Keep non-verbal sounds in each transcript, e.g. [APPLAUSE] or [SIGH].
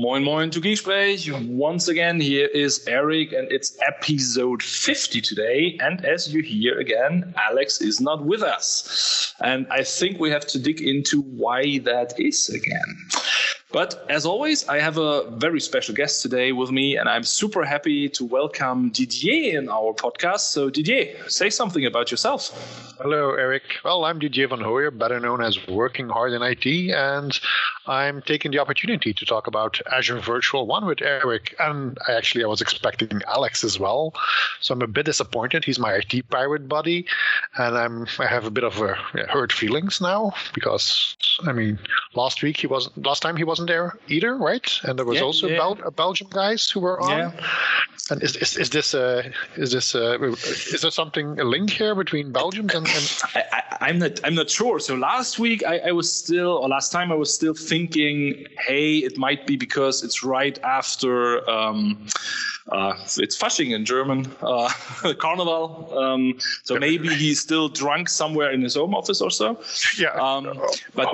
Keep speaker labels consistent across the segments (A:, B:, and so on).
A: Moin Moin to Geeksprech. Once again, here is Eric, and it's episode 50 today. And as you hear again, Alex is not with us. And I think we have to dig into why that is again. But as always, I have a very special guest today with me, and I'm super happy to welcome Didier in our podcast. So, Didier, say something about yourself.
B: Hello, Eric. Well, I'm Didier van Hoye, better known as Working Hard in IT, and I'm taking the opportunity to talk about Azure Virtual WAN with Eric. And I actually, I was expecting Alex as well, so I'm a bit disappointed. He's my IT pirate buddy, and I'm I have a bit of a hurt feelings now because I mean, last week he wasn't. Last time he wasn't there either, right? And there was
A: Yeah,
B: also
A: yeah.
B: Bel- Belgium guys who were on.
A: Yeah.
B: And is, is, is this uh, is this uh, is there something a link here between Belgium and, and [LAUGHS]
A: I, I, I'm not. I'm not sure. So last week I, I was still, or last time I was still thinking, hey, it might be because it's right after. Um, uh, it's Fasching in German, uh, [LAUGHS] Carnival. Um, so maybe he's still drunk somewhere in his home office or so.
B: yeah,
A: Um, but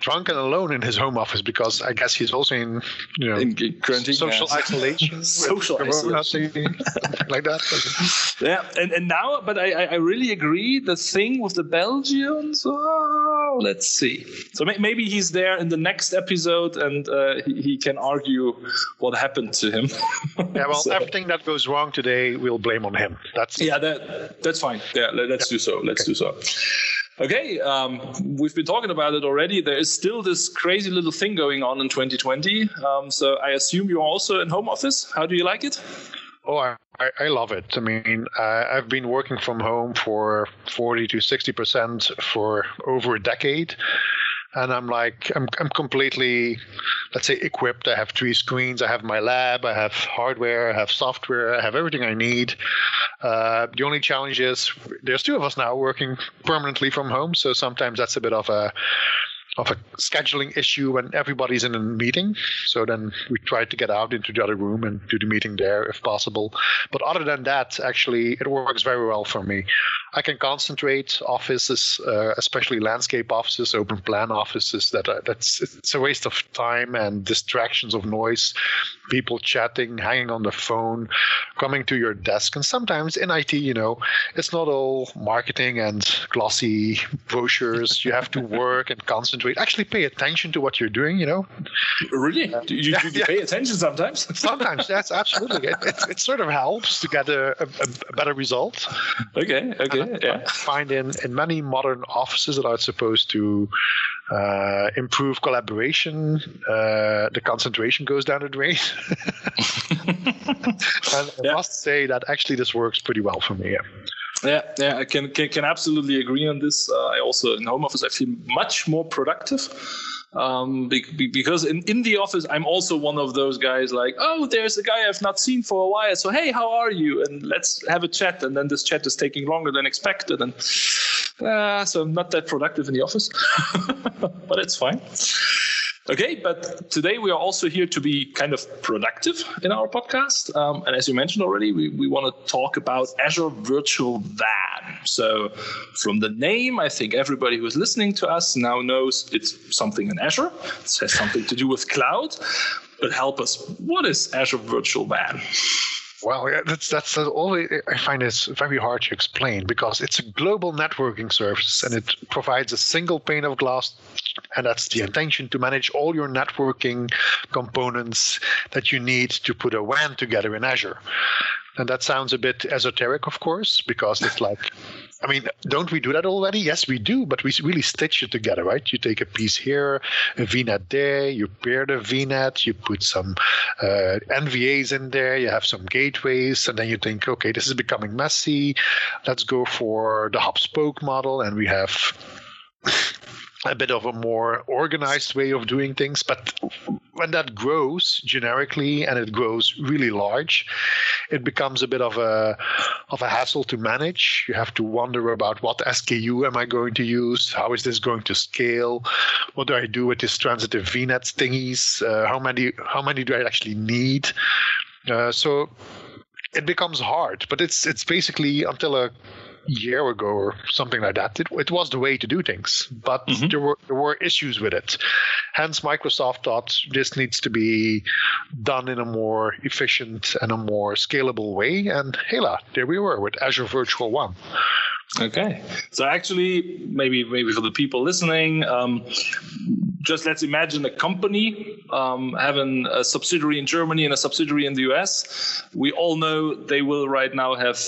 B: drunk and alone in his home office because I guess he's also in you know
A: in quarantine,
B: social
A: yeah.
B: isolation, [LAUGHS]
A: Social
B: corona,
A: isolation.
B: something like that. [LAUGHS]
A: Yeah, and, and now, but I, I- I really agree. The thing with the Belgians, oh, let's see. So may, maybe he's there in the next episode, and uh, he, he can argue what happened to him.
B: Yeah, well, [LAUGHS]
A: So-
B: everything that goes wrong today, we'll blame on him. That's
A: yeah, that that's fine. Yeah, let, us do so. Let's do so. Okay, um, we've been talking about it already. There is still this crazy little thing going on in 2020. Um, so I assume you're also in home office. How do you like it?
B: Oh, I, I love it. I mean, uh, I've been working from home for 40 to 60 percent for over a decade, and I'm like, I'm I'm completely, let's say, equipped. I have three screens. I have my lab. I have hardware. I have software. I have everything I need. Uh, the only challenge is there's two of us now working permanently from home, so sometimes that's a bit of a of a scheduling issue when everybody's in a meeting. So then we try to get out into the other room and do the meeting there if possible. But other than that, actually, it works very well for me. I can concentrate. Offices, uh, especially landscape offices, open plan offices, that that's it's a waste of time and distractions of noise. People chatting, hanging on the phone, coming to your desk, and sometimes in IT, you know, it's not all marketing and glossy brochures. You have to work and concentrate. Actually, pay attention to what you're doing. You know,
A: Really? Do you, do you
B: yeah.
A: pay attention sometimes? [LAUGHS]
B: sometimes that's absolutely it, it, it sort of helps to get a, a, a better result.
A: okay, okay,
B: I
A: yeah.
B: find in, in many modern offices that are supposed to uh, improve collaboration, uh, the concentration goes down the drain. [LAUGHS] [LAUGHS] and I must say that actually this works pretty well for me. Yeah.
A: Yeah, yeah, I can can, can absolutely agree on this. Uh, I also in home office I feel much more productive. Um, be, be- because in, in the office I'm also one of those guys like, oh, there's a guy I've not seen for a while, so hey, how are you? And let's have a chat. And then this chat is taking longer than expected, and uh, so I'm not that productive in the office, [LAUGHS] but it's fine. Okay, but today we are also here to be kind of productive in our podcast. Um, and as you mentioned already, we, we want to talk about Azure Virtual WAN. So, from the name, I think everybody who is listening to us now knows it's something in Azure. It has something to do with cloud. But help us, what is Azure Virtual WAN?
B: Well, that's that's always I find it's very hard to explain because it's a global networking service and it provides a single pane of glass, and that's the intention to manage all your networking components that you need to put a WAN together in Azure. And that sounds a bit esoteric, of course, because it's [LAUGHS] like, I mean, don't we do that already? Yes, we do, but we really stitch it together, right? You take a piece here, a VNet there, you pair the VNet, you put some uh, NVAs in there, you have some gateways, and then you think, okay, this is becoming messy. Let's go for the hub spoke model, and we have a bit of a more organized way of doing things. But when that grows generically and it grows really large, it becomes a bit of a of a hassle to manage. You have to wonder about what SKU am I going to use? How is this going to scale? What do I do with this transitive VNet thingies? Uh, how many how many do I actually need? Uh, so it becomes hard, but it's it's basically until a year ago or something like that. It, it was the way to do things, but mm-hmm. there were there were issues with it. Hence, Microsoft thought this needs to be done in a more efficient and a more scalable way. And hela, there we were with Azure Virtual WAN.
A: Okay, so actually, maybe maybe for the people listening, um, just let's imagine a company um, having a subsidiary in Germany and a subsidiary in the US. We all know they will right now have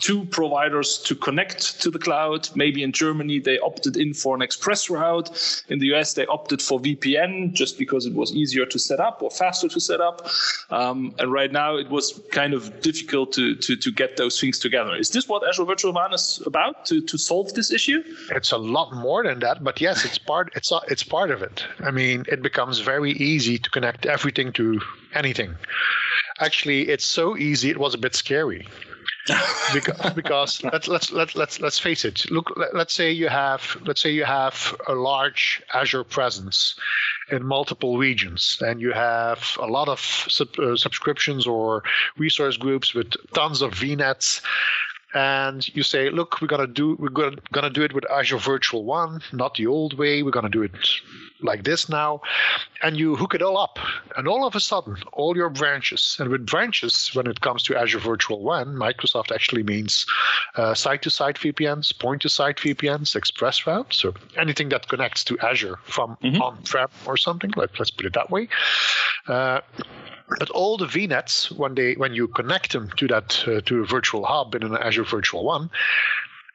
A: two providers to connect to the cloud. Maybe in Germany they opted in for an express route. In the US they opted for VPN just because it was easier to set up or faster to set up. Um, and right now it was kind of difficult to, to, to get those things together. Is this what Azure Virtual WAN is about to, to solve this issue?
B: It's a lot more than that, but yes, it's part it's it's part of it. I mean, it becomes very easy to connect everything to anything. Actually, it's so easy, it was a bit scary. [LAUGHS] because, because let's let's let's let's let's face it. Look, let's say you have let's say you have a large Azure presence in multiple regions, and you have a lot of sub, uh, subscriptions or resource groups with tons of VNets and you say, look, we're gonna do we're gonna, gonna do it with Azure Virtual WAN, not the old way. We're gonna do it like this now, and you hook it all up, and all of a sudden, all your branches, and with branches, when it comes to Azure Virtual WAN, Microsoft actually means uh, site-to-site VPNs, point-to-site VPNs, express routes, so anything that connects to Azure from mm-hmm. on-prem or something. Like let's put it that way. Uh, but all the VNets, when they when you connect them to that uh, to a virtual hub in an Azure Virtual WAN,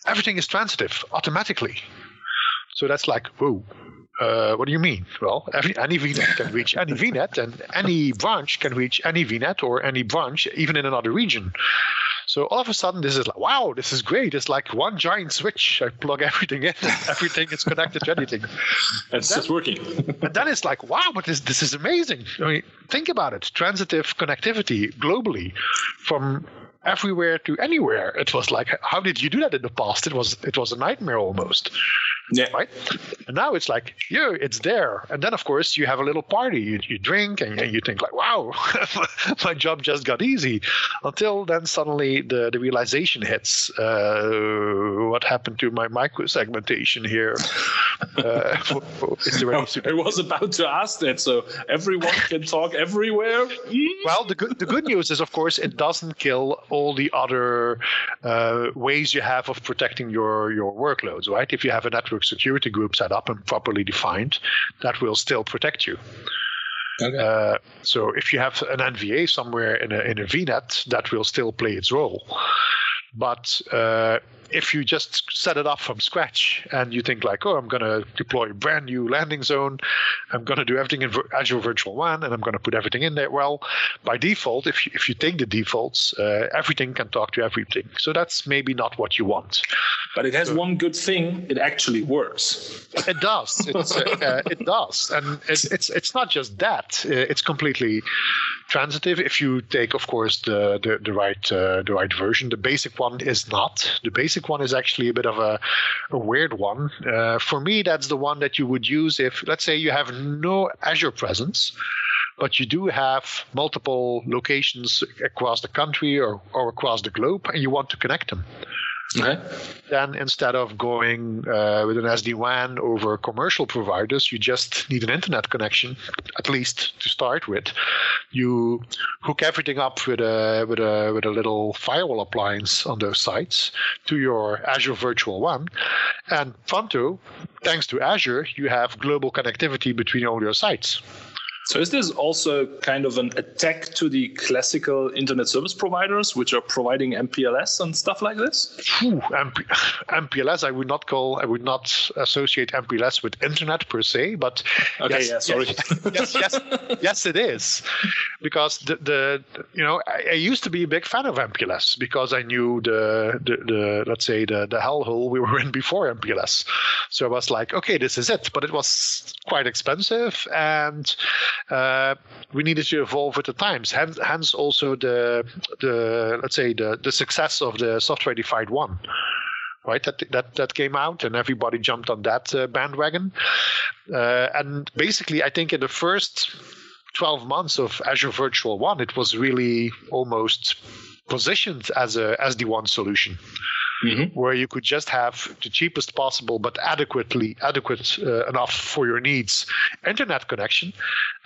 B: everything is transitive automatically. So that's like, whoa, uh, what do you mean? Well, every, any VNet can reach any VNet, and any branch can reach any VNet or any branch, even in another region. So all of a sudden, this is like, wow, this is great. It's like one giant switch. I plug [LAUGHS] everything in, everything is connected to anything. [LAUGHS]
A: It's just working. [LAUGHS]
B: and then it's like, wow, but this this is amazing. I mean, think about it: transitive connectivity globally from everywhere to anywhere. It was like, how did you do that in the past? It was it was a nightmare almost.
A: Yeah.
B: Right. And now it's like, yeah, it's there. And then of course you have a little party. You, you drink and, and you think like, wow, [LAUGHS] my job just got easy. Until then suddenly the, the realization hits. Uh, what happened to my micro segmentation here?
A: Uh, [LAUGHS] [LAUGHS] I was about to ask that. So everyone can talk everywhere.
B: well, the good the good news is of course it doesn't kill all the other uh, ways you have of protecting your your workloads, right? If you have a network security group set up and properly defined, that will still protect you. Okay. Uh, so if you have an NVA somewhere in a in a VNet, that will still play its role. But uh, if you just set it up from scratch and you think like, oh, I'm going to deploy a brand new landing zone, I'm going to do everything in Azure Virtual WAN, and I'm going to put everything in there. Well, by default, if you, if you take the defaults, uh, everything can talk to everything. So that's maybe not what you want.
A: But it has so, one good thing: it actually works.
B: It does. It's, uh, uh, it does, and it, it's it's not just that. Uh, it's completely transitive. If you take, of course, the the, the right uh, the right version. The basic one is not. The basic basic one is actually a bit of a, a weird one. Uh, for me, that's the one that you would use if, let's say, you have no Azure presence, but you do have multiple locations across the country or, or across the globe, and you want to connect them. Okay. Then instead of going uh, with an SD WAN over commercial providers, you just need an internet connection, at least to start with. You hook everything up with a with a with a little firewall appliance on those sites to your Azure Virtual WAN, and pronto, thanks to Azure, you have global connectivity between all your sites.
A: So is this also kind of an attack to the classical internet service providers, which are providing MPLS and stuff like this?
B: Ooh, MP- MPLS, I would not call, I would not associate MPLS with internet per se, but
A: okay, yes, yeah, sorry,
B: yes, yes, yes, yes, it is, because the, the you know I, I, used to be a big fan of MPLS because I knew the the, the let's say the the hellhole we were in before MPLS, so I was like, okay, this is it, but it was quite expensive and uh, we needed to evolve with the times. Hence, hence also the the let's say the the success of the software defined WAN right? That that that came out, and everybody jumped on that uh, bandwagon. Uh, and basically, I think in the first 12 months of Azure Virtual WAN, it was really almost positioned as a SD WAN solution. Mm-hmm. where you could just have the cheapest possible but adequately adequate uh, enough for your needs internet connection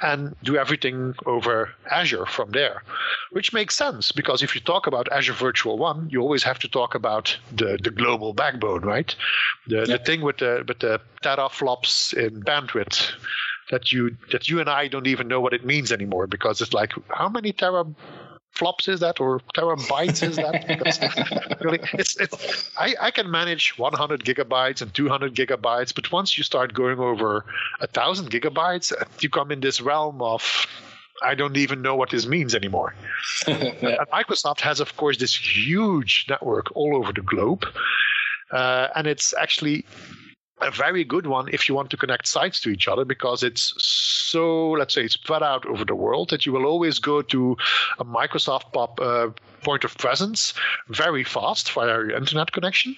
B: and do everything over Azure from there, which makes sense because if you talk about Azure Virtual WAN, you always have to talk about the, the global backbone, right? The, yeah. the thing with the with the teraflops in bandwidth that you that you and I don't even know what it means anymore because it's like how many tera flops is that or terabytes is that? [LAUGHS] really, it's it's I, I can manage 100 gigabytes and 200 gigabytes, but once you start going over a thousand gigabytes, you come in this realm of I don't even know what this means anymore. [LAUGHS] yeah. Microsoft has, of course, this huge network all over the globe, uh, and it's actually a very good one if you want to connect sites to each other because it's so let's say it's spread out over the world that you will always go to a microsoft pop uh, point of presence very fast via your internet connection.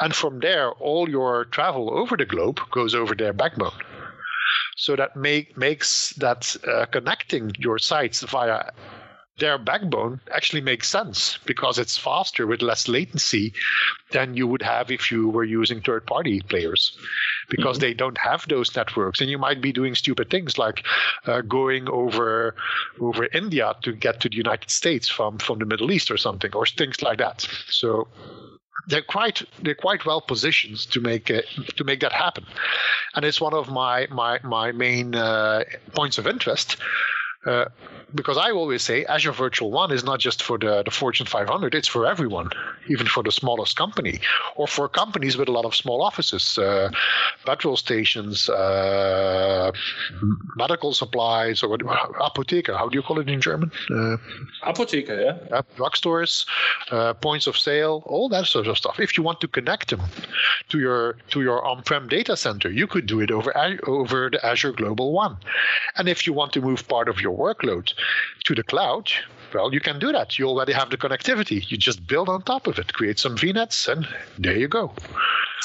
B: And from there all your travel over the globe goes over their backbone. So that make, makes that uh, connecting your sites via their backbone actually makes sense because it's faster with less latency than you would have if you were using third party players because mm-hmm. they don't have those networks. And you might be doing stupid things like uh, going over over India to get to the United States from from the Middle East or something or things like that. So they're quite they're quite well positioned to make it, to make that happen. And it's one of my my my main uh, points of interest uh, because I always say Azure Virtual WAN is not just for the, the Fortune 500, it's for everyone, even for the smallest company, or for companies with a lot of small offices, uh, petrol stations, uh, medical supplies, or what, Apotheker, how do you call it in German? Uh,
A: Apotheker, yeah.
B: drugstores, uh, points of sale, all that sort of stuff. If you want to connect them to your to your on-prem data center, you could do it over over the Azure Global One. And if you want to move part of your workload to the cloud, well, you can do that. You already have the connectivity. You just build on top of it, create some VNets, and there you go.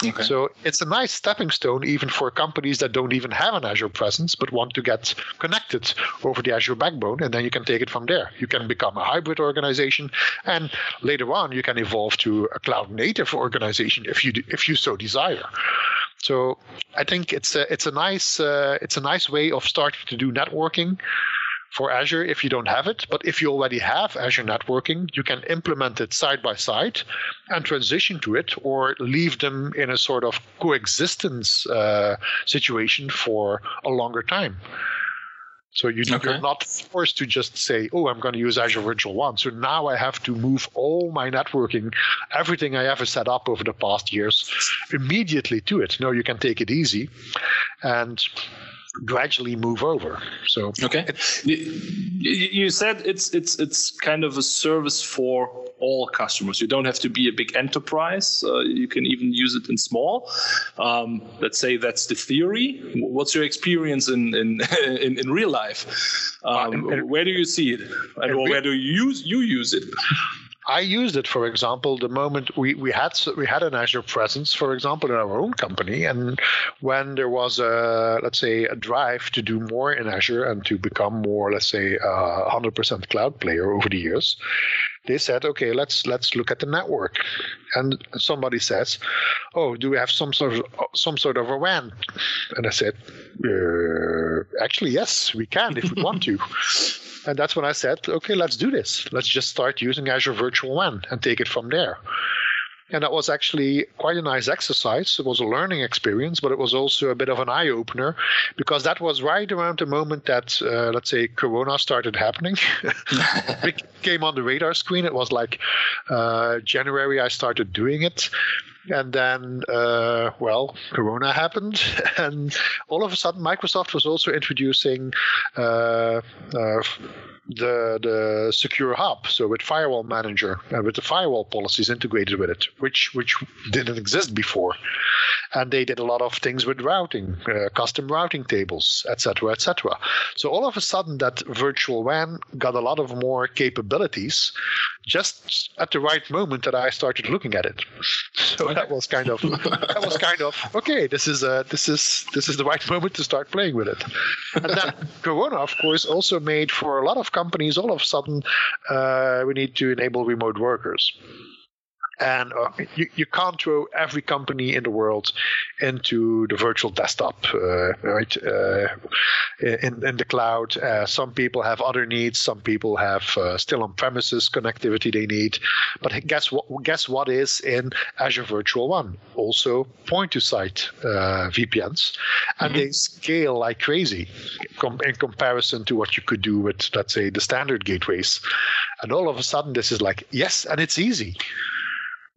B: Okay. So it's a nice stepping stone even for companies that don't even have an Azure presence but want to get connected over the Azure backbone, and then you can take it from there. You can become a hybrid organization, and later on you can evolve to a cloud native organization if you if you so desire. So I think it's a it's a nice uh, it's a nice way of starting to do networking for Azure if you don't have it. But if you already have Azure networking, you can implement it side by side and transition to it or leave them in a sort of coexistence uh, situation for a longer time. So you, are not forced to just say, oh, I'm going to use Azure Virtual WAN. So now I have to move all my networking, everything I ever set up over the past years, immediately to it. No, you can take it easy. And gradually move over. So
A: okay, you said it's it's it's kind of a service for all customers. You don't have to be a big enterprise. Uh, you can even use it in small. Um, let's say that's the theory. What's your experience in in [LAUGHS] in, in real life? Um, uh, where do you see it, and or where do you use you use it?
B: I used it, for example, the moment we, we had we had an Azure presence, for example, in our own company, and when there was a let's say a drive to do more in Azure and to become more, let's say, a hundred percent cloud player over the years, they said, okay, let's let's look at the network, and somebody says, oh, do we have some sort of some sort of a WAN? And I said, uh, actually, yes, we can if we want to. [LAUGHS] And that's when I said, okay, let's do this. Let's just start using Azure Virtual WAN and take it from there. And that was actually quite a nice exercise. It was a learning experience, but it was also a bit of an eye opener because that was right around the moment that, uh, let's say, Corona started happening. [LAUGHS] it came on the radar screen. It was like uh, January, I started doing it. And then, uh, well, Corona happened, [LAUGHS] and all of a sudden, Microsoft was also introducing uh, uh, the the secure hub so with firewall manager uh, with the firewall policies integrated with it which which didn't exist before. And they did a lot of things with routing uh, custom routing tables etc etc so all of a sudden that virtual WAN got a lot of more capabilities just at the right moment that I started looking at it. So that was kind of that was kind of okay this is uh this is this is the right [LAUGHS] moment to start playing with it. And then [LAUGHS] corona of course also made for a lot of companies all of a sudden uh, we need to enable remote workers and uh, you, you can't throw every company in the world into the virtual desktop uh, right uh, in, in the cloud. Uh, some people have other needs. Some people have uh, still on premises connectivity they need. But guess what guess what is in azure virtual WAN? Also point to site uh, vpns and mm-hmm. they scale like crazy com- in comparison to what you could do with let's say the standard gateways. And all of a sudden this is like yes and it's easy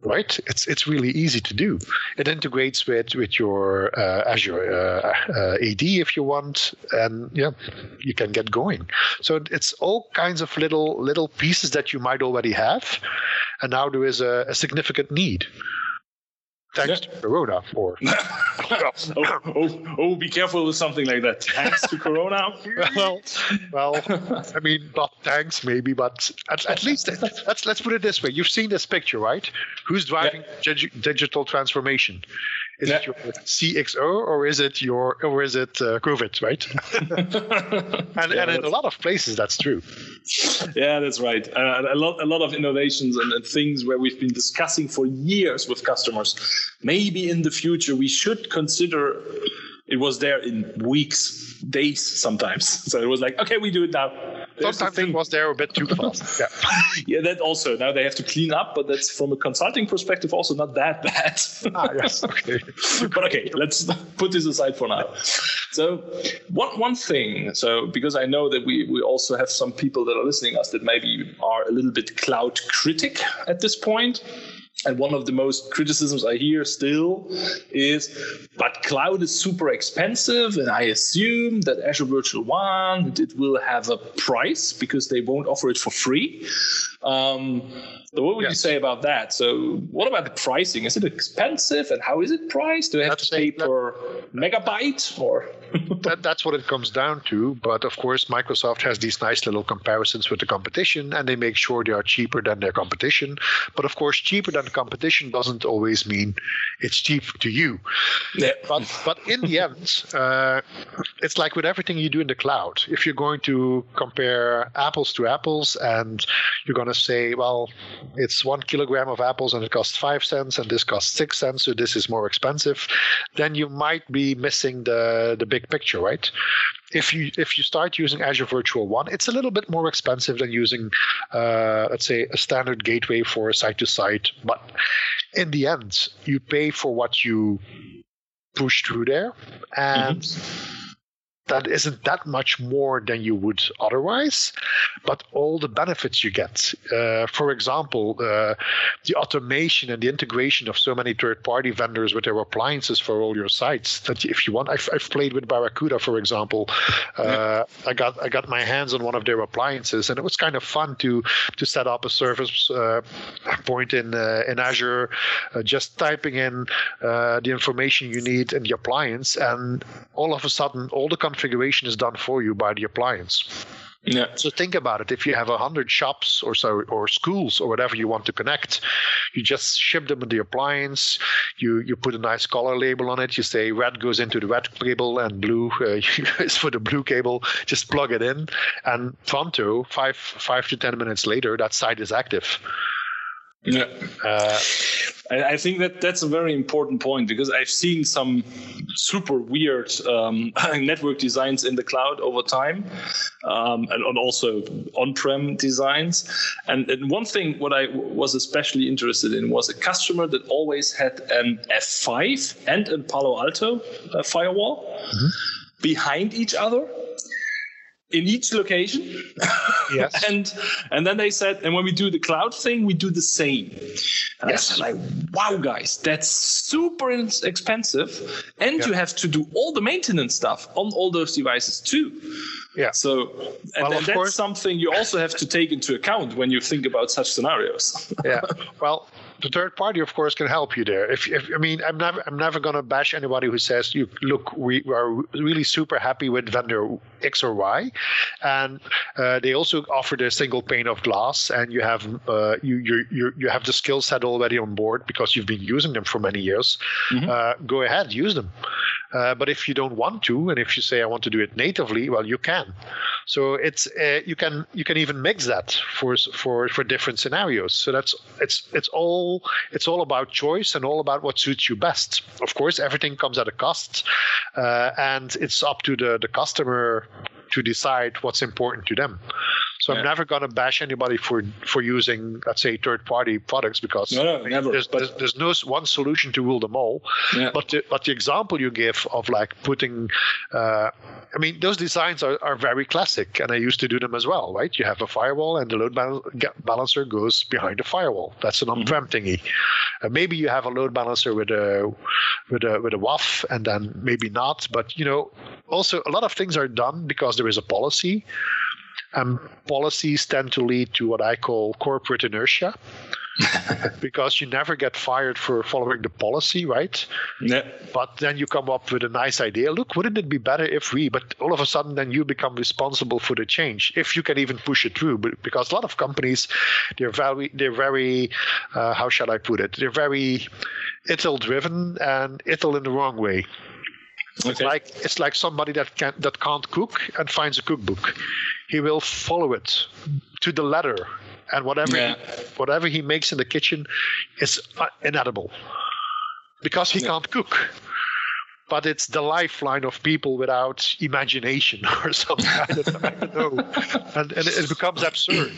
B: right? It's it's really easy to do. It integrates with with your uh, Azure uh, uh, AD if you want, and yeah, you can get going. So it's all kinds of little little pieces that you might already have, and now there is a, a significant need thanks yeah. to Corona. Or [LAUGHS]
A: oh, oh, oh, be careful with something like that. Thanks to Corona. [LAUGHS]
B: well, well, I mean, not thanks maybe, but at, at least let's let's put it this way. You've seen this picture, right? Who's driving yeah. digital transformation? Is yeah. it your CXO or is it your or is it uh, COVID, right? [LAUGHS] and, yeah, and in a lot of places, that's true.
A: Yeah, that's right. Uh, a lot, a lot of innovations and, and things where we've been discussing for years with customers. Maybe in the future we should consider it was there in weeks, days sometimes. [LAUGHS] So it was like, okay, we do it now.
B: There's sometimes it was there a bit too fast. [LAUGHS]
A: yeah. yeah, that also. Now they have to clean up, but that's from a consulting perspective also not that bad.
B: ah, yes, [LAUGHS] okay.
A: but okay, let's put this aside for now. So one one thing, so because I know that we we also have some people that are listening us that maybe are a little bit cloud critic at this point. And one of the most criticisms I hear still is, but cloud is super expensive, and I assume that Azure Virtual WAN it will have a price because they won't offer it for free. Um, so what would yes. you say about that? So, what about the pricing? Is it expensive, and how is it priced? Do I have that's to pay per megabyte, or [LAUGHS]
B: that, that's what it comes down to. But of course, Microsoft has these nice little comparisons with the competition, and they make sure they are cheaper than their competition. But of course, cheaper than the competition doesn't always mean it's cheap to you. Yeah. But but in the end, uh, it's like with everything you do in the cloud. If you're going to compare apples to apples, and you're going to say, well, it's one kilogram of apples and it costs five cents, and this costs six cents, so this is more expensive, then you might be missing the the big picture, right? If you if you start using Azure Virtual WAN, it's a little bit more expensive than using, uh, let's say, a standard gateway for a site to site. But in the end, you pay for what you push through there, and. Mm-hmm that isn't that much more than you would otherwise, but all the benefits you get. Uh, for example, uh, the automation and the integration of so many third-party vendors with their appliances for all your sites. That if you want, I've, I've played with Barracuda, for example. Uh, I got I got my hands on one of their appliances, and it was kind of fun to to set up a service uh, point in uh, in Azure, uh, just typing in the information you need in the appliance, and all of a sudden, all the configuration is done for you by the appliance. Yeah. So think about it. If you have a hundred shops or so, or schools or whatever you want to connect, you just ship them in the appliance. You you put a nice color label on it. You say red goes into the red cable and blue [LAUGHS] uh, is for the blue cable. Just plug it in, and pronto, five five to ten minutes later, that site is active.
A: Yeah. Uh, I, I, think that that's a very important point because I've seen some super weird um, [LAUGHS] network designs in the cloud over time, um, and, and, also on-prem designs. And, and, one thing what I was especially interested in was a customer that always had an F5 and a Palo Alto uh, firewall mm-hmm. behind each other in each location. Yes. [LAUGHS] and and then they said, and when we do the cloud thing, we do the same. And yes. Like, wow, guys, that's super expensive, and yeah. you have to do all the maintenance stuff on all those devices too.
B: Yeah.
A: So, and, well, and that's course. something you also have to take into account when you think about such scenarios.
B: yeah. [LAUGHS] Well, the third party, of course, can help you there. If, if I mean, I'm never, I'm never going to bash anybody who says, "You look, we are really super happy with vendor X or Y," and uh, they also offer the single pane of glass, and you have uh, you, you you you have the skill set already on board because you've been using them for many years. Mm-hmm. Uh, go ahead, use them. Uh, but if you don't want to, and if you say I want to do it natively, well, you can. So it's uh, you can you can even mix that for for for different scenarios. So that's it's it's all it's all about choice and all about what suits you best. Of course, everything comes at a cost, uh, and it's up to the the customer to decide what's important to them. So yeah. I'm never going to bash anybody for for using, let's say, third-party products because
A: no, no, never.
B: There's, there's, there's, no one solution to rule them all. Yeah. But the, but the example you give of like putting, uh, I mean, those designs are, are very classic, and I used to do them as well, right? You have a firewall, and the load balancer goes behind the firewall. That's an on-prem mm-hmm. thingy. Uh, maybe you have a load balancer with a with a with a WAF, and then maybe not. But you know, also a lot of things are done because there is a policy and policies tend to lead to what I call corporate inertia. [LAUGHS] because you never get fired for following the policy, right?
A: Yeah.
B: But then you come up with a nice idea. Look, wouldn't it be better if we? But all of a sudden, then you become responsible for the change, if you can even push it through. But because a lot of companies, they're very, they're very, uh, how shall I put it? They're very ITIL driven and ITIL in the wrong way. Okay. It's like it's like somebody that can that can't cook and finds a cookbook he will follow it to the letter and whatever yeah. he, whatever he makes in the kitchen is uh, inedible because he yeah. can't cook but it's the lifeline of people without imagination [LAUGHS] or something. I don't, I don't know. And, and it becomes absurd.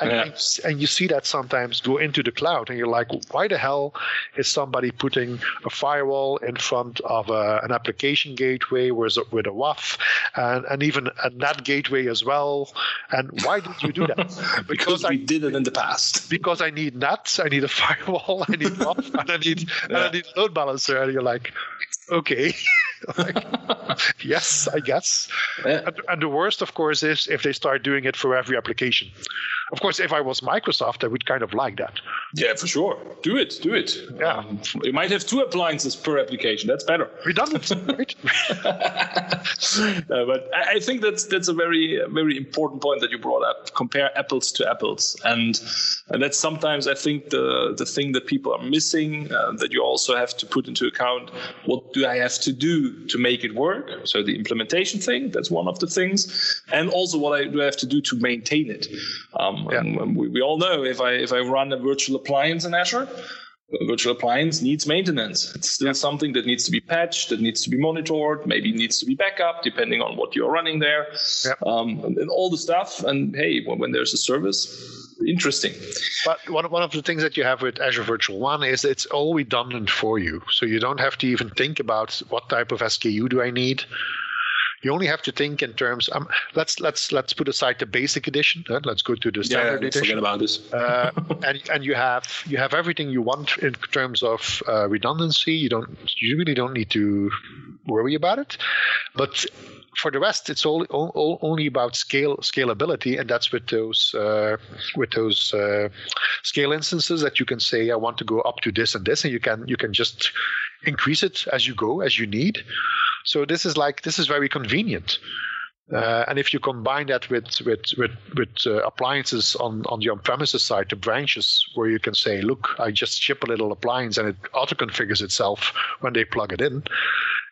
B: And, yeah. and you see that sometimes go into the cloud, and you're like, why the hell is somebody putting a firewall in front of a, an application gateway with a, with a WAF and, and even a NAT gateway as well? And why did you do that? [LAUGHS]
A: because, because we I, did it in the past.
B: Because I need NAT, I need a [LAUGHS] firewall, I need WAF, and I need, yeah. and I need load balancer. And you're like, okay. [LAUGHS] like, yes, I guess. Yeah. And, and, the worst, of course, is if they start doing it for every application. Of course, if I was Microsoft, I would kind of like that.
A: Yeah, for sure. Do it. Do it.
B: Yeah. Um,
A: you might have two appliances per application. That's better.
B: Redundant, [LAUGHS] right?
A: no, but I think that's that's a very very important point that you brought up. Compare apples to apples, and, and that's sometimes I think the the thing that people are missing uh, that you also have to put into account. What do I have to do to make it work? So the implementation thing, that's one of the things, and also what I do I have to do to maintain it. Um, um, yeah. we, we all know if I if I run a virtual appliance in Azure, a virtual appliance needs maintenance. It's still something that needs to be patched, that needs to be monitored, maybe needs to be backup, depending on what you're running there, yeah. um, and, and, all the stuff. And hey, when, when, there's a service, interesting.
B: But one, one of the things that you have with Azure Virtual WAN is it's all redundant for you. So you don't have to even think about what type of SKU do I need you only have to think in terms. Um, let's let's let's put aside the basic edition. Let's go to the standard
A: yeah,
B: edition.
A: About this.
B: uh, [LAUGHS] and and you have you have everything you want in terms of uh, redundancy. You don't you really don't need to worry about it. But for the rest, it's all, all, only about scale scalability, and that's with those uh, with those uh, scale instances that you can say, I want to go up to this and this, and you can you can just increase it as you go, as you need. So this is like this is very convenient. Uh, and if you combine that with with with, with uh, appliances on on the on-premises side, the branches where you can say, "Look, I just ship a little appliance and it auto configures itself when they plug it in,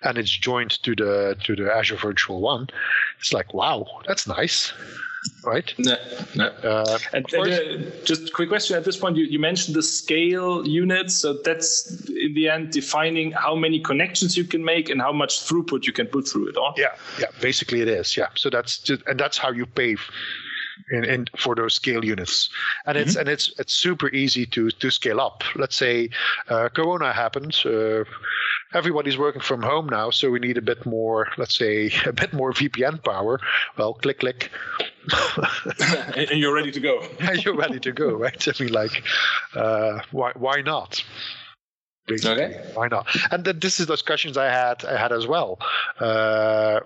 B: and it's joined to the to the Azure Virtual WAN," it's like, "Wow, that's nice." Right?
A: No, no. Uh, and, and uh, just a quick question at this point, you, you mentioned the scale units. So that's in the end defining how many connections you can make and how much throughput you can put through it. Or?
B: Yeah, yeah. Basically, it is. Yeah. So that's just, and that's how you pay in, in for those scale units and mm-hmm. it's and it's it's super easy to to scale up let's say uh, corona happened uh, everybody's working from home now so we need a bit more let's say [LAUGHS] a bit more vpn power well click click [LAUGHS]
A: and you're ready to go. [LAUGHS]
B: you're ready to go, right? I mean, like, uh, why why not?
A: Basically, okay.
B: why not? And then this is discussions I had I had as well. Uh,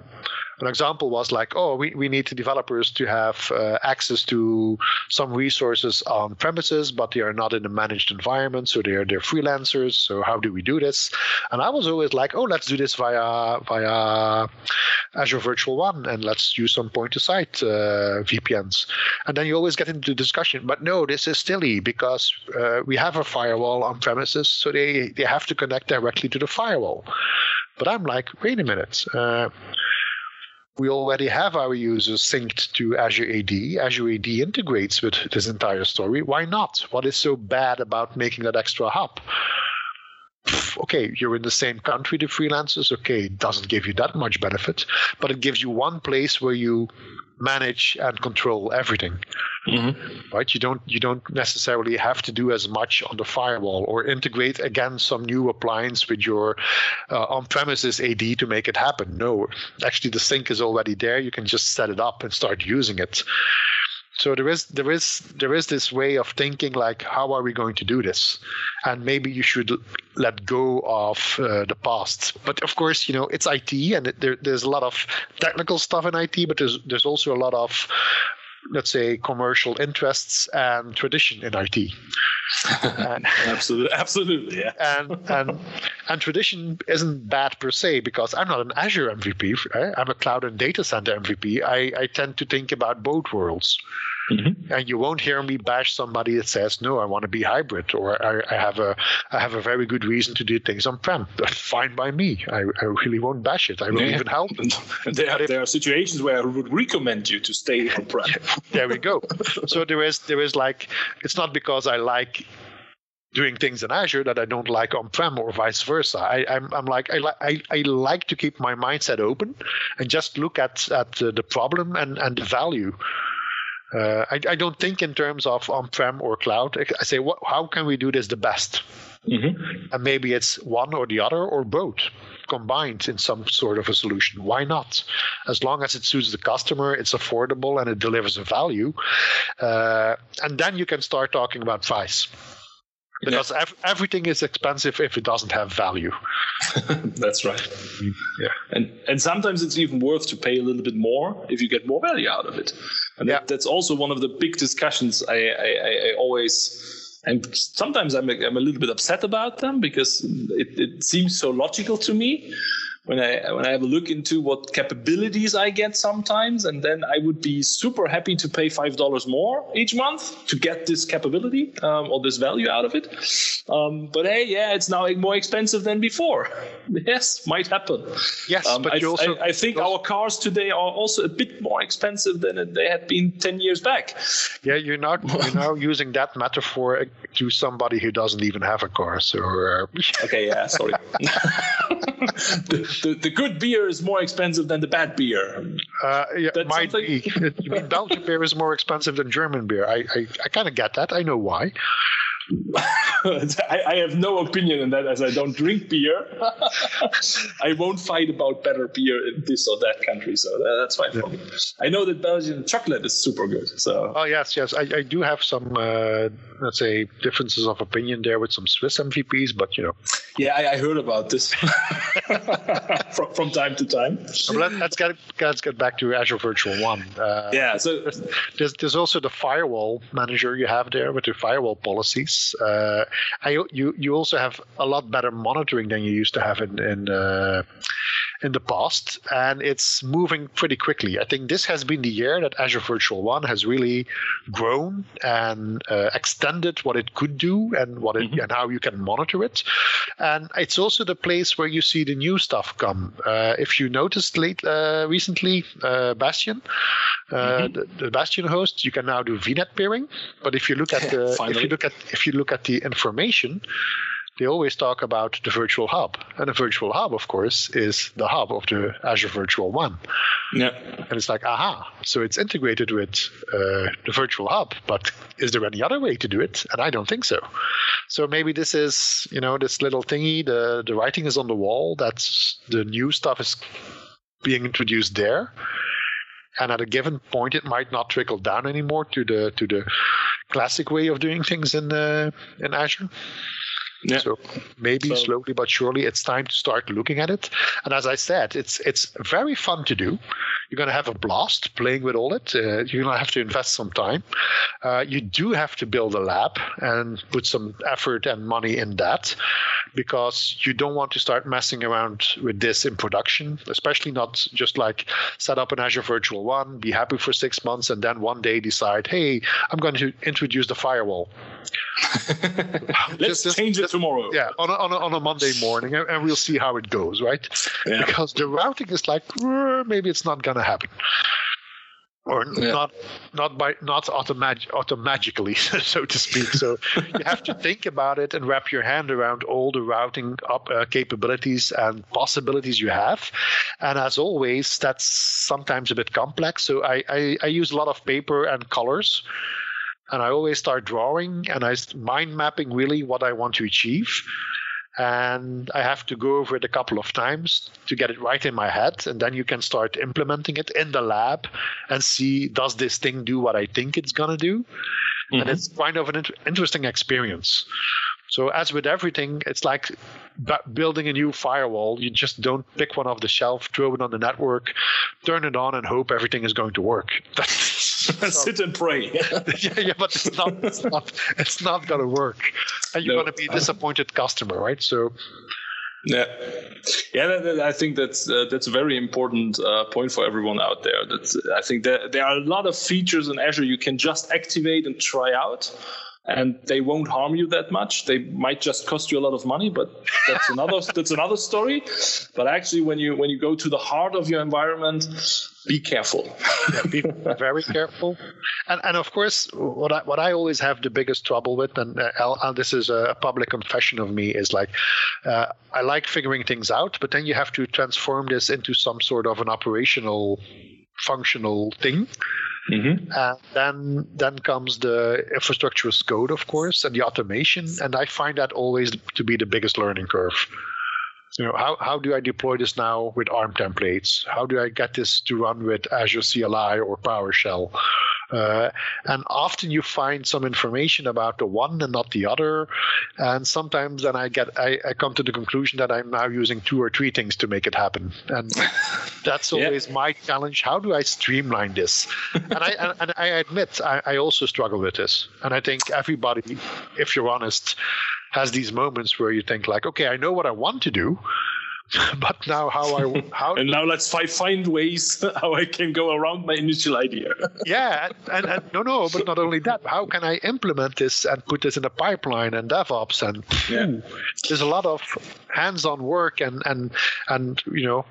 B: an example was like, oh, we, we need the developers to have uh, access to some resources on premises, but they are not in a managed environment, so they're they're freelancers. So how do we do this? And I was always like, oh, let's do this via via Azure Virtual WAN, and let's use some point-to-site uh, VPNs. And then you always get into discussion, but no, this is silly because uh, we have a firewall on premises, so they they have to connect directly to the firewall. But I'm like, wait a minute. Uh, we already have our users synced to Azure AD. Azure AD integrates with this entire story. Why not? What is so bad about making that extra okay, you're in the same country, the freelancers. Okay, it doesn't give you that much benefit, but it gives you one place where you manage and control everything. Mm-hmm. Right? You don't you don't necessarily have to do as much on the firewall or integrate again some new appliance with your uh, on-premises AD to make it happen. No, actually the sync is already there. You can just set it up and start using it so there is there is there is this way of thinking like how are we going to do this and maybe you should let go of uh, the past but of course you know it's it and it, there, there's a lot of technical stuff in it but there's there's also a lot of let's say commercial interests and tradition in IT.
A: and, [LAUGHS] absolutely, absolutely, yeah.
B: and and and tradition isn't bad per se because I'm not an Azure MVP. Eh? I'm a cloud and data center MVP. I, I tend to think about both worlds. Mm-hmm. And you won't hear me bash somebody that says, "No, I want to be hybrid," or I, I, have a I have a very good reason to do things on prem. Fine by me. I, I really won't bash it. I will yeah. even help.
A: And [LAUGHS] there, are, there are situations where I would recommend you to stay on prem.
B: there we go. so there is there is like it's not because I like doing things in Azure that I don't like on-prem or vice versa. I, am I'm, I'm like I, li- I, I like to keep my mindset open and just look at at uh, the problem and and the value uh, I, I, don't think in terms of on-prem or cloud. I say, what, how can we do this the best? Mm-hmm. And maybe it's one or the other or both combined in some sort of a solution. Why not? As long as it suits the customer, it's affordable, and it delivers a value. Uh, and then you can start talking about price because yeah. ev- everything is expensive if it doesn't have value. [LAUGHS]
A: That's right. Yeah, and and sometimes it's even worth to pay a little bit more if you get more value out of it. And yeah. that, that's also one of the big discussions I, I, I always. And sometimes I'm, I'm a little bit upset about them because it, it seems so logical to me when I when I have a look into what capabilities I get sometimes, and then I would be super happy to pay five dollars more each month to get this capability um, or this value out of it. Um, but hey, yeah, it's now more expensive than before. [LAUGHS] yes, might happen.
B: Yes, um, but
A: I,
B: you also
A: I, I think also, our cars today are also a bit more expensive than they had been ten years back.
B: Yeah, you're not [LAUGHS] you're now using that metaphor to somebody who doesn't even have a car. So uh... [LAUGHS]
A: okay, yeah, sorry. the, the, good beer is more expensive than the bad beer.
B: Uh, yeah, might be. you mean Belgian beer is more expensive than German beer? I I, I kind of get that. I know why. [LAUGHS]
A: I, I, have no opinion on that as I don't drink beer. [LAUGHS] I won't fight about better beer in this or that country, so that's fine for me. I know that Belgian chocolate is super good. So.
B: Oh yes, yes, I, I do have some uh, let's say differences of opinion there with some Swiss MVPs, but you know.
A: Yeah, I, I heard about this [LAUGHS] from, from, time to time.
B: Let, us get let's get back to Azure Virtual WAN.
A: Uh, yeah, so
B: there's, there's also the firewall manager you have there with the firewall policies. Uh, I, you you also have a lot better monitoring than you used to have in in. Uh, in the past, and it's moving pretty quickly. I think this has been the year that Azure Virtual WAN has really grown and uh, extended what it could do and what it mm-hmm. and how you can monitor it. And it's also the place where you see the new stuff come. Uh, if you noticed late uh, recently, uh, Bastion, uh, mm-hmm. the, the, Bastion host, you can now do VNet peering. But if you look at [LAUGHS] the if you look at if you look at the information they always talk about the virtual hub. And the virtual hub, of course, is the hub of the Azure Virtual WAN.
A: Yeah.
B: And it's like, aha, so it's integrated with uh, the virtual hub, but is there any other way to do it? And I don't think so. So maybe this is, you know, this little thingy, the, the writing is on the wall, that's the new stuff is being introduced there. And at a given point, it might not trickle down anymore to the to the classic way of doing things in uh, in Azure. Yeah. So maybe so, slowly but surely it's time to start looking at it. And as I said, it's it's very fun to do. You're going to have a blast playing with all it. Uh, you're going to have to invest some time. Uh, you do have to build a lab and put some effort and money in that. because you don't want to start messing around with this in production, especially not just like set up an Azure Virtual WAN, be happy for six months, and then one day decide, hey, I'm going to introduce the firewall. [LAUGHS]
A: Let's just, change it tomorrow.
B: Yeah, on a, on, a, on a Monday morning, and we'll see how it goes, right? Yeah. Because the routing is like, maybe it's not going to happen or yeah. not not by not automat- automagically [LAUGHS] so to speak so you have to think about it and wrap your hand around all the routing up uh, capabilities and possibilities you have and as always that's sometimes a bit complex so I, I, I use a lot of paper and colors and i always start drawing and i mind mapping really what i want to achieve and I have to go over it a couple of times to get it right in my head, and then you can start implementing it in the lab and see does this thing do what I think it's gonna do, mm-hmm. and it's kind of an interesting experience. So as with everything, it's like building a new firewall. You just don't pick one off the shelf, throw it on the network, turn it on, and hope everything is going to work. [LAUGHS] [LAUGHS]
A: Sit and pray. [LAUGHS]
B: yeah, yeah, but it's not. It's not. It's not going to work, and you're no. going to be a disappointed customer, right? So.
A: Yeah, yeah. That, that, I think that's uh, that's a very important uh, point for everyone out there. That I think that there are a lot of features in Azure you can just activate and try out and they won't harm you that much. They might just cost you a lot of money, but that's another [LAUGHS] that's another story. But actually, when you when you go to the heart of your environment, be careful.
B: yeah, be very careful. And and of course, what I what I always have the biggest trouble with, and, uh, and this is a public confession of me, is like uh, I like figuring things out, but then you have to transform this into some sort of an operational, functional thing. Mm-hmm. And then then comes the infrastructure as code, of course, and the automation. And I find that always to be the biggest learning curve. You know, how, how do I deploy this now with ARM templates? How do I get this to run with Azure CLI or PowerShell? Uh, and often you find some information about the one and not the other. And sometimes then I get I, I come to the conclusion that I'm now using two or three things to make it happen. And [LAUGHS] that's always yeah. my challenge. How do I streamline this? [LAUGHS] and I and, and I admit I, I also struggle with this. And I think everybody, if you're honest, has these moments where you think like, okay, I know what I want to do, [LAUGHS] but now how I how
A: and now let's find find ways [LAUGHS] how I can go around my initial idea. [LAUGHS]
B: yeah, and, and no, no, but not only that, how can I implement this and put this in a pipeline and DevOps and yeah. there's a lot of hands-on work and and and you know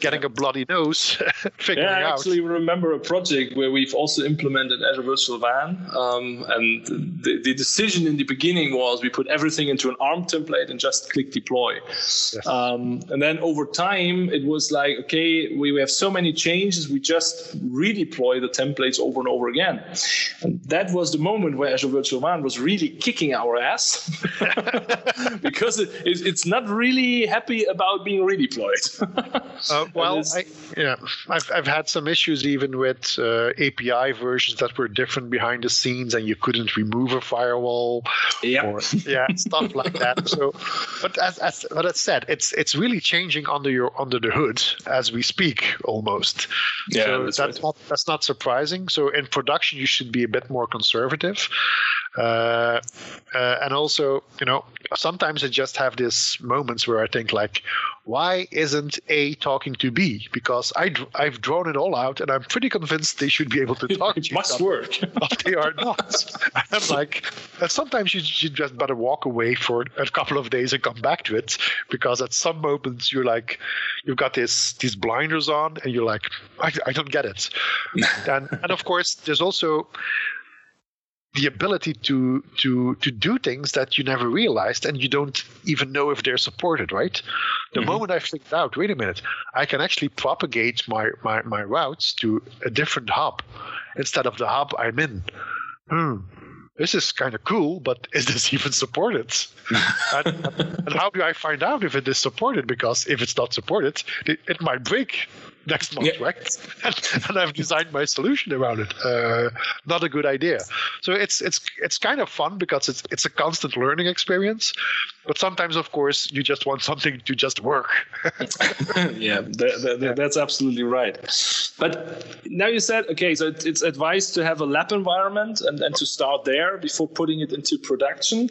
B: getting a bloody nose figuring
A: yeah, I
B: out.
A: actually remember a project where we've also implemented Azure Virtual WAN, um, and the, the decision in the beginning was we put everything into an ARM template and just click deploy. Yes. Um, and then over time, it was like, okay, we, we have so many changes, we just redeploy the templates over and over again. And that was the moment where Azure Virtual WAN was really kicking our ass [LAUGHS] because it, it's not really happy about being redeployed. [LAUGHS]
B: uh, well, I, yeah, I've, I've had some issues even with uh, API versions that were different behind the scenes and you couldn't remove a firewall.
A: Yeah.
B: Or, yeah, stuff like that. So, but as, as, but as said, it's, it's really changing under your under the hood as we speak almost.
A: Yeah, so that's,
B: that's
A: right.
B: not that's not surprising. So in production, you should be a bit more conservative. Uh, uh, and also, you know, sometimes I just have these moments where I think like, why isn't A talking to B? Because I I've drawn it all out, and I'm pretty convinced they should be able to [LAUGHS] talk.
A: it must work, [LAUGHS]
B: but they are not. [LAUGHS] I'm like, sometimes you, you just better walk away for a couple of days and come back to it, because at some moments you're like, you've got this these blinders on, and you're like, I, I don't get it. and and of course, there's also the ability to to to do things that you never realized and you don't even know if they're supported right the mm-hmm. moment i figured out wait a minute i can actually propagate my, my my routes to a different hub instead of the hub i'm in hmm this is kind of cool, but [LAUGHS] is this even supported? [LAUGHS] and, and, how do I find out if it is supported? Because if it's not supported, it, it might break next month, yeah. right? And, [LAUGHS] and, I've designed my solution around it. Uh, not a good idea. So it's it's it's kind of fun because it's it's a constant learning experience. But sometimes, of course, you just want something to just work. [LAUGHS]
A: yeah, that, that, that's absolutely right. But now you said, okay, so it's advised to have a lab environment and, and to start there before putting it into production.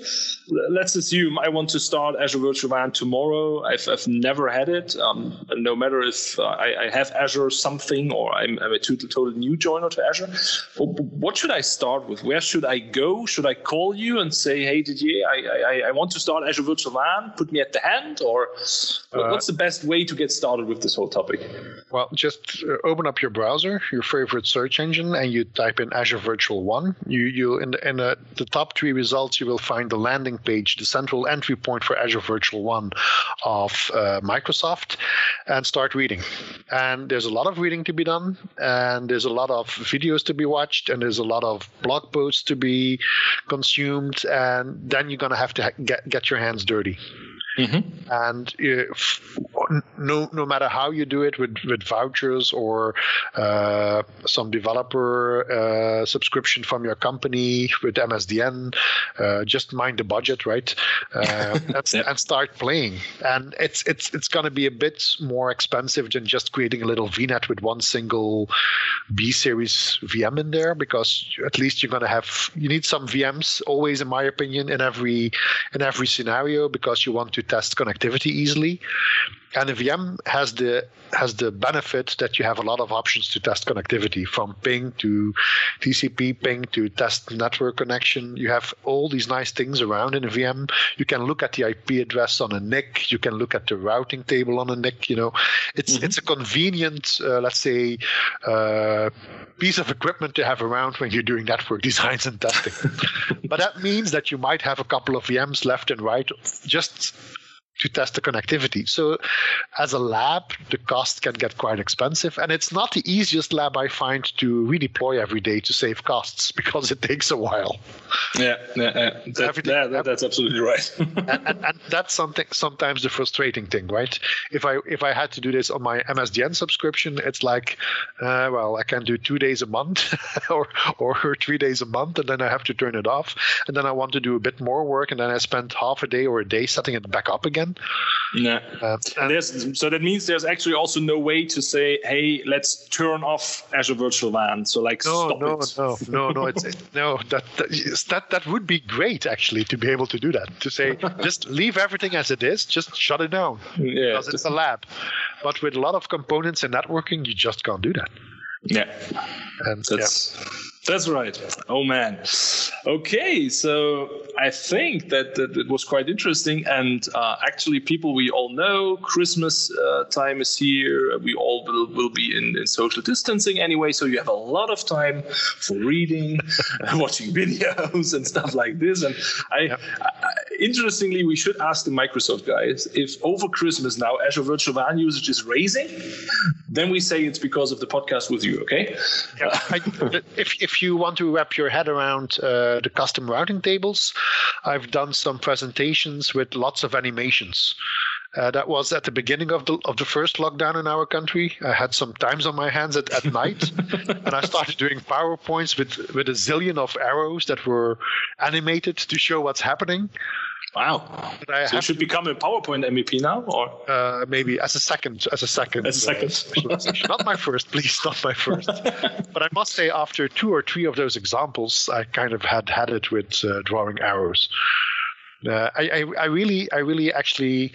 A: Let's assume I want to start Azure Virtual WAN tomorrow. I've, I've never had it. Um, no matter if uh, I, I, have Azure something or I'm, I'm a total, total new joiner to Azure. What should I start with? Where should I go? Should I call you and say, hey, Didier, I, I, I want to start Azure Virtual WAN, put me at the hand, or uh, what's the best way to get started with this whole topic?
B: Well, just uh, open up your browser, your favorite search engine, and you type in Azure Virtual WAN. You you in the, in the, the top three results, you will find the landing page, the central entry point for Azure Virtual WAN of uh, Microsoft, and start reading. And there's a lot of reading to be done, and there's a lot of videos to be watched, and there's a lot of blog posts to be consumed, and then you're gonna have to get get your hands dirty. Mm-hmm. And if, no, no matter how you do it with, with vouchers or uh, some developer uh, subscription from your company with MSDN, uh, just mind the budget, right? [LAUGHS] Uh, and, and, start playing. And it's it's it's going to be a bit more expensive than just creating a little VNet with one single B series VM in there, because at least you're going to have you need some VMs always, in my opinion, in every in every scenario because you want to test connectivity easily. And a VM has the has the benefit that you have a lot of options to test connectivity from ping to TCP ping to test network connection. You have all these nice things around in a VM. You can look at the IP address on a NIC. You can look at the routing table on a NIC. You know, it's mm-hmm. it's a convenient, uh, let's say, uh, piece of equipment to have around when you're doing network [LAUGHS] designs and testing. but that means that you might have a couple of VMs left and right just to test the connectivity. So, as a lab, the cost can get quite expensive, and it's not the easiest lab I find to redeploy every day to save costs [LAUGHS] because it takes a while.
A: Yeah, yeah, yeah. That, yeah that, that's absolutely right. [LAUGHS]
B: and, and, and, that's something sometimes the frustrating thing, right? If I if I had to do this on my MSDN subscription, it's like, uh, well, I can do two days a month [LAUGHS] or or three days a month, and then I have to turn it off, and then I want to do a bit more work, and then I spend half a day or a day setting it back up again again.
A: Yeah. Uh, there's, so that means there's actually also no way to say, hey, let's turn off Azure Virtual WAN. So like,
B: no,
A: stop
B: no,
A: it.
B: no, no, no, it's [LAUGHS] no. That, that that that would be great actually to be able to do that. To say, just leave everything as it is, just shut it down.
A: Yeah.
B: Because it's a lab. But with a lot of components and networking, you just can't do that.
A: Yeah. And that's. Yeah. That's right. Oh man. Okay, so I think that, that it was quite interesting, and uh, actually, people we all know, Christmas uh, time is here. We all will, will be in, in social distancing anyway, so you have a lot of time for reading, [LAUGHS] watching videos, and stuff like this. And I. I, interestingly, we should ask the Microsoft guys if over Christmas now Azure Virtual WAN usage is raising. Then we say it's because of the podcast with you. Okay.
B: Yeah. I, [LAUGHS] if if if you want to wrap your head around uh, the custom routing tables, I've done some presentations with lots of animations. Uh, that was at the beginning of the of the first lockdown in our country. I had some times on my hands at, at night, [LAUGHS] and I started doing PowerPoints with with a zillion of arrows that were animated to show what's happening.
A: Wow. so you should to, become a PowerPoint MVP now, or
B: uh, maybe as a second, as a second,
A: as a second.
B: Uh, [LAUGHS] not my first, please, not my first. [LAUGHS] but I must say, after two or three of those examples, I kind of had had it with uh, drawing arrows. Uh, I, I, I really, I really actually,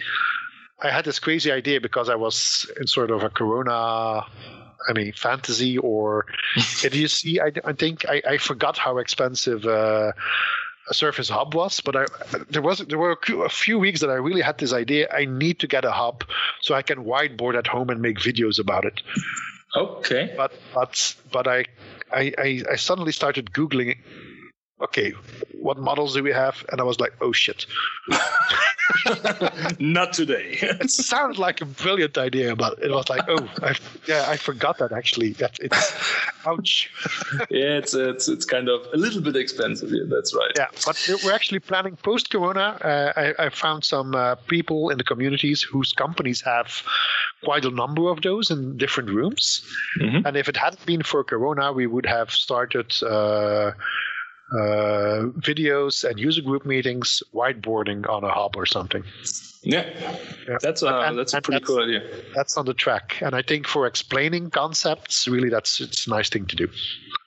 B: I had this crazy idea because I was in sort of a Corona I mean, fantasy or [LAUGHS] idiocy. I, I think I, I forgot how expensive uh, a Surface Hub was, but I, there was there were a few weeks that I really had this idea. I need to get a hub so I can whiteboard at home and make videos about it.
A: Okay.
B: But but but I I, I suddenly started googling. Okay, what models do we have? And I was like, oh shit. [LAUGHS]
A: Not today. [LAUGHS]
B: it sounded like a brilliant idea, but it was like, oh, I, yeah, I forgot that actually. That it's, ouch. [LAUGHS]
A: yeah, it's it's it's kind of a little bit expensive. Yeah, that's right.
B: Yeah, but we're actually planning post Corona. Uh, I, I, found some uh, people in the communities whose companies have quite a number of those in different rooms. Mm-hmm. And if it hadn't been for Corona, we would have started. Uh, Uh, videos and user group meetings, whiteboarding on a hub or something.
A: Yeah,
B: Yeah.
A: that's a
B: And-
A: that's a pretty
B: that's-
A: cool idea.
B: That's on the track, and I think for explaining concepts, really, that's it's a nice thing to do.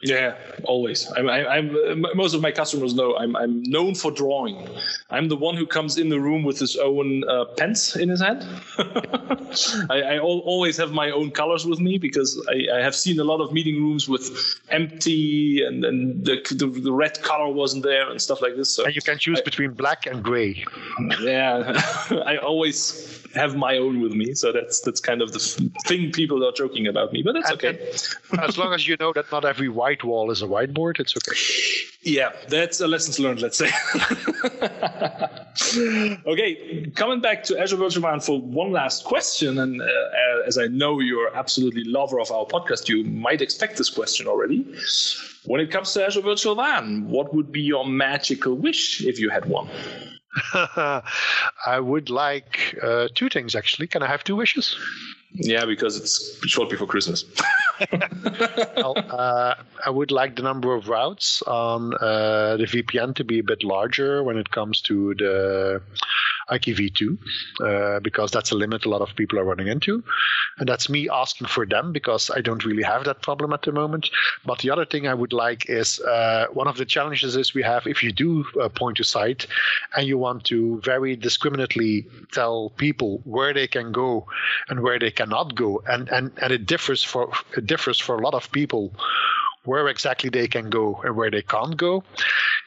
A: Yeah, always. I'm, I, I'm. uh, most of my customers know I'm. I'm known for drawing. I'm the one who comes in the room with his own uh, pens in his hand. [LAUGHS] I, I al- always have my own colors with me because I, I have seen a lot of meeting rooms with empty and, and the, the the red color wasn't there and stuff like this. So
B: And you can choose between black and gray.
A: yeah, [LAUGHS] I always have my own with me. So that's that's kind of the thing people are joking about me, but that's
B: And-
A: okay.
B: as long as you know that not every white wall is a whiteboard, it's okay.
A: Yeah, that's a lesson learned, let's say. [LAUGHS] okay, coming back to Azure Virtual WAN for one last question, and uh, as I know you're absolutely lover of our podcast, you might expect this question already. When it comes to Azure Virtual WAN, what would be your magical wish if you had one? [LAUGHS]
B: I would like uh, two things actually. Can I have two wishes?
A: Yeah, because it's short before Christmas. [LAUGHS]
B: well, uh, I would like the number of routes on uh, the VPN to be a bit larger when it comes to the IPv2, uh, because that's a limit a lot of people are running into. And that's me asking for them because I don't really have that problem at the moment. But the other thing I would like is uh, one of the challenges is we have if you do uh, point to site and you want to very discriminately tell people where they can go and where they cannot go, and, and, and it differs for it differs for a lot of people where exactly they can go and where they can't go.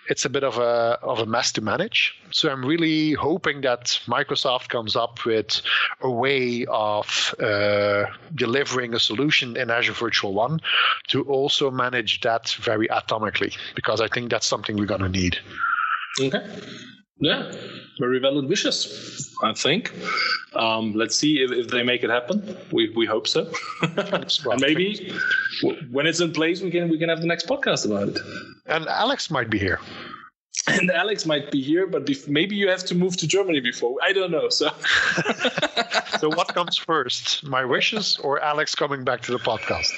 B: It's a bit of a of a mess to manage. So I'm really hoping that Microsoft comes up with a way of uh, delivering a solution in Azure Virtual WAN to also manage that very atomically, because I think that's something we're going to need.
A: Okay. Yeah, very valid wishes, I think. Um, let's see if, if they make it happen. We, we hope so. [LAUGHS] and maybe when it's in place, we can we can have the next podcast about it.
B: And Alex might be here.
A: And Alex might be here, but maybe you have to move to Germany before. I don't know. So [LAUGHS]
B: So what comes first, my wishes or Alex coming back to the podcast?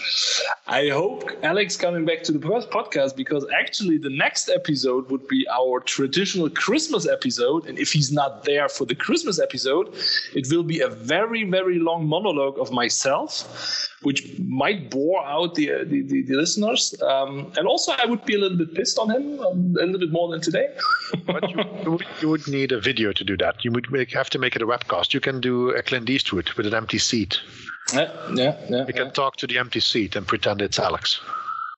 A: I hope Alex coming back to the first podcast because actually the next episode would be our traditional Christmas episode. And if he's not there for the Christmas episode, it will be a very, very long monologue of myself, which might bore out the, uh, the, the, the listeners. Um, and also, I would be a little bit pissed on him um, a little bit more than today. [LAUGHS]
B: But you, you, would, need a video to do that. You would make, have to make it a webcast. You can do a Clint Eastwood with an empty seat.
A: yeah, yeah, yeah.
B: You can talk to the empty seat and pretend it's Alex.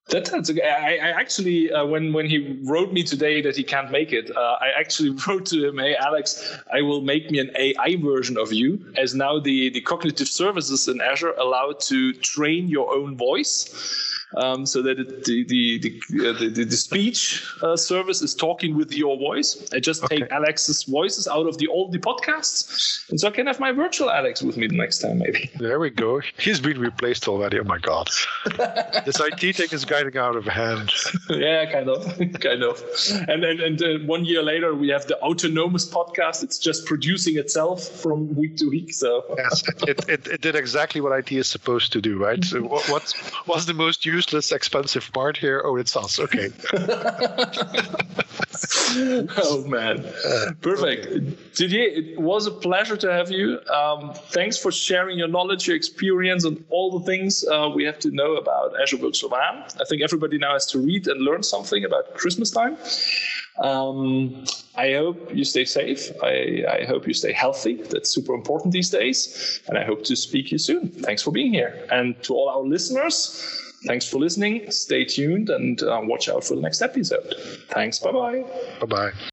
A: That, okay. I, I actually, uh, when when he wrote me today that he can't make it, uh, I actually [LAUGHS] wrote to him, "Hey Alex, I will make me an AI version of you, as now the the cognitive services in Azure allow to train your own voice." Um, so that it, the the the, uh, the the speech uh, service is talking with your voice. I just take Alex's voices out of the old the podcasts, and so I can have my virtual Alex with me the next time, maybe.
B: There we go. He's been replaced already. Oh my God. [LAUGHS] this IT thing is getting out of hand.
A: yeah, kind of, [LAUGHS] kind of. And and, and uh, one year later, we have the autonomous podcast. It's just producing itself from week to week. So
B: Yes, it, it, it did exactly what IT is supposed to do, right? So [LAUGHS] what, what's, what's the most useless, expensive part here? Oh, it's us. Okay. [LAUGHS] [LAUGHS]
A: oh man, perfect. Didier, it was a pleasure to have you. Um, thanks for sharing your knowledge, your experience, and all the things uh, we have to know about Azure Virtual WAN. I think everybody now has to read and learn something about Christmas time. Um, I hope you stay safe. I, I hope you stay healthy. That's super important these days. And I hope to speak to you soon. Thanks for being here. And to all our listeners, thanks for listening. Stay tuned and uh, watch out for the next episode. Thanks. Bye bye.
B: Bye bye.